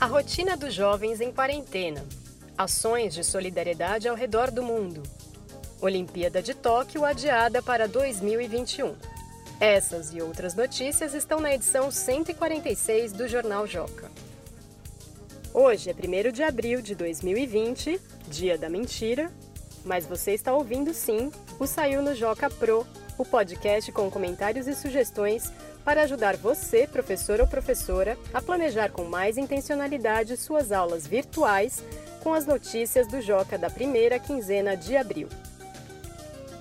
A rotina dos jovens em quarentena. Ações de solidariedade ao redor do mundo. Olimpíada de Tóquio adiada para 2021. Essas e outras notícias estão na edição 146 do Jornal Joca. Hoje é 1 de abril de 2020, dia da mentira, mas você está ouvindo sim o Saiu no Joca Pro, o podcast com comentários e sugestões para ajudar você, professor ou professora, a planejar com mais intencionalidade suas aulas virtuais com as notícias do Joca da primeira quinzena de abril.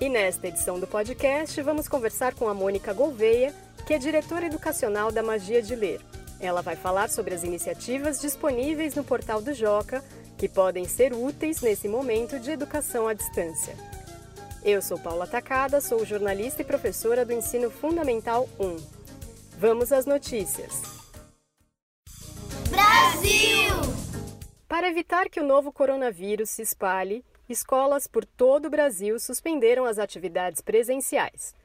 E nesta edição do podcast, vamos conversar com a Mônica Gouveia, que é diretora educacional da Magia de Ler. Ela vai falar sobre as iniciativas disponíveis no portal do Joca que podem ser úteis nesse momento de educação à distância. Eu sou Paula Tacada, sou jornalista e professora do Ensino Fundamental 1. Vamos às notícias. Brasil! Para evitar que o novo coronavírus se espalhe, escolas por todo o Brasil suspenderam as atividades presenciais.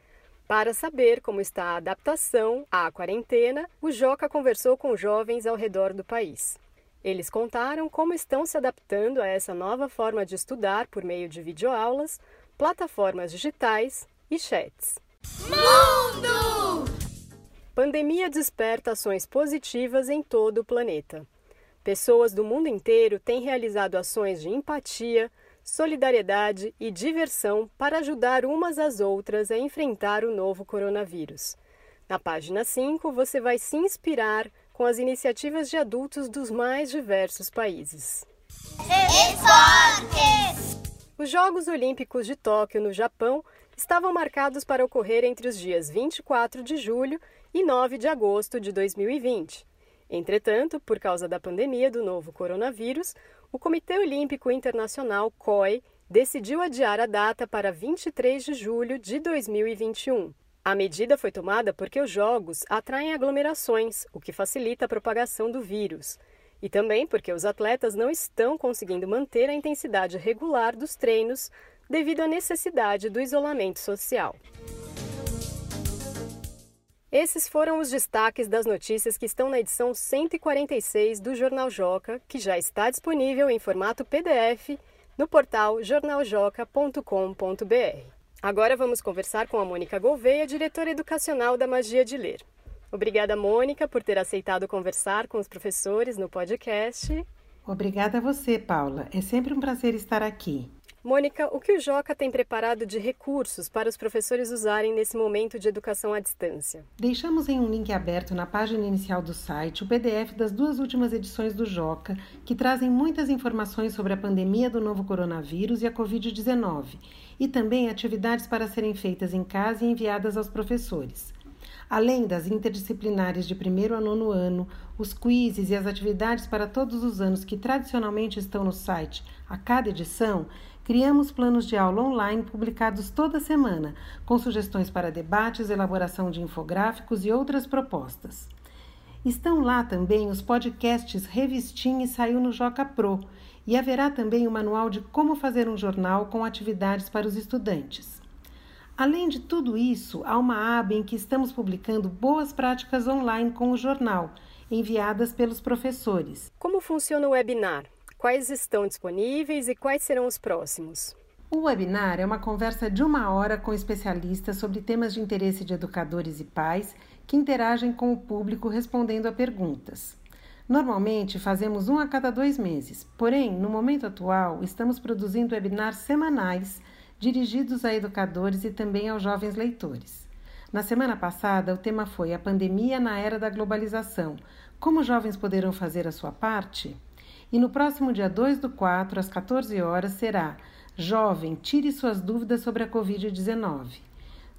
Para saber como está a adaptação à quarentena, o Joca conversou com jovens ao redor do país. Eles contaram como estão se adaptando a essa nova forma de estudar por meio de videoaulas, plataformas digitais e chats. Mundo! Pandemia desperta ações positivas em todo o planeta. Pessoas do mundo inteiro têm realizado ações de empatia, solidariedade e diversão para ajudar umas às outras a enfrentar o novo coronavírus. Na página 5, você vai se inspirar com as iniciativas de adultos dos mais diversos países. Esportes! Os Jogos Olímpicos de Tóquio, no Japão, estavam marcados para ocorrer entre os dias 24 de julho e 9 de agosto de 2020. Entretanto, por causa da pandemia do novo coronavírus, o Comitê Olímpico Internacional COI decidiu adiar a data para 23 de julho de 2021. A medida foi tomada porque os jogos atraem aglomerações, o que facilita a propagação do vírus, e também porque os atletas não estão conseguindo manter a intensidade regular dos treinos devido à necessidade do isolamento social. Esses foram os destaques das notícias que estão na edição 146 do Jornal Joca, que já está disponível em formato PDF no portal jornaljoca.com.br. Agora vamos conversar com a Mônica Gouveia, diretora educacional da Magia de Ler. Obrigada, Mônica, por ter aceitado conversar com os professores no podcast. Obrigada a você, Paula. É sempre um prazer estar aqui. Mônica, o que o Joca tem preparado de recursos para os professores usarem nesse momento de educação à distância? Deixamos em um link aberto na página inicial do site o PDF das duas últimas edições do Joca, que trazem muitas informações sobre a pandemia do novo coronavírus e a Covid-19, e também atividades para serem feitas em casa e enviadas aos professores. Além das interdisciplinares de primeiro a nono ano, os quizzes e as atividades para todos os anos que tradicionalmente estão no site a cada edição, criamos planos de aula online publicados toda semana, com sugestões para debates, elaboração de infográficos e outras propostas. Estão lá também os podcasts Revistim e Saiu no Joca Pro, e haverá também o manual de como fazer um jornal com atividades para os estudantes. Além de tudo isso, há uma aba em que estamos publicando boas práticas online com o jornal, enviadas pelos professores. Como funciona o webinar? Quais estão disponíveis e quais serão os próximos? O webinar é uma conversa de uma hora com especialistas sobre temas de interesse de educadores e pais que interagem com o público respondendo a perguntas. Normalmente fazemos um a cada dois meses, porém, no momento atual, estamos produzindo webinars semanais dirigidos a educadores e também aos jovens leitores. Na semana passada, o tema foi A Pandemia na Era da Globalização: Como os jovens poderão fazer a sua parte? E no próximo dia 2 do 4, às 14 horas, será Jovem, tire suas dúvidas sobre a Covid-19.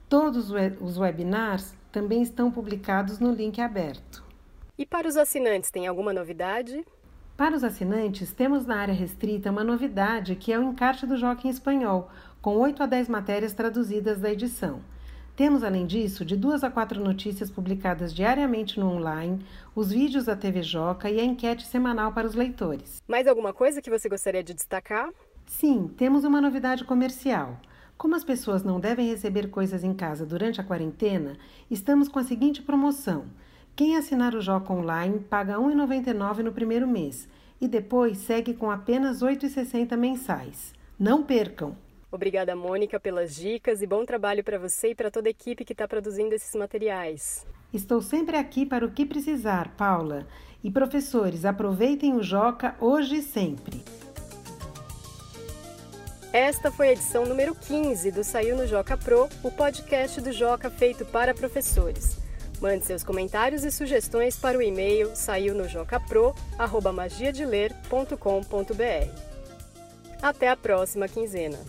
Todos os webinars também estão publicados no link aberto. E para os assinantes, tem alguma novidade? Para os assinantes, temos na área restrita uma novidade que é o encarte do Joca em espanhol, com 8 a 10 matérias traduzidas da edição. Temos, além disso, de duas a quatro notícias publicadas diariamente no online, os vídeos da TV Joca e a enquete semanal para os leitores. Mais alguma coisa que você gostaria de destacar? Sim, temos uma novidade comercial. Como as pessoas não devem receber coisas em casa durante a quarentena, estamos com a seguinte promoção: Quem assinar o Joca Online paga R$ 1,99 no primeiro mês e depois segue com apenas R$ 8,60 mensais. Não percam! Obrigada, Mônica, pelas dicas e bom trabalho para você e para toda a equipe que está produzindo esses materiais. Estou sempre aqui para o que precisar, Paula. E professores, aproveitem o Joca hoje e sempre. Esta foi a edição número 15 do Saiu no Joca Pro, o podcast do Joca feito para professores. Mande seus comentários e sugestões para o e-mail saiunojocapro@magiadeler.com.br. Até a próxima quinzena.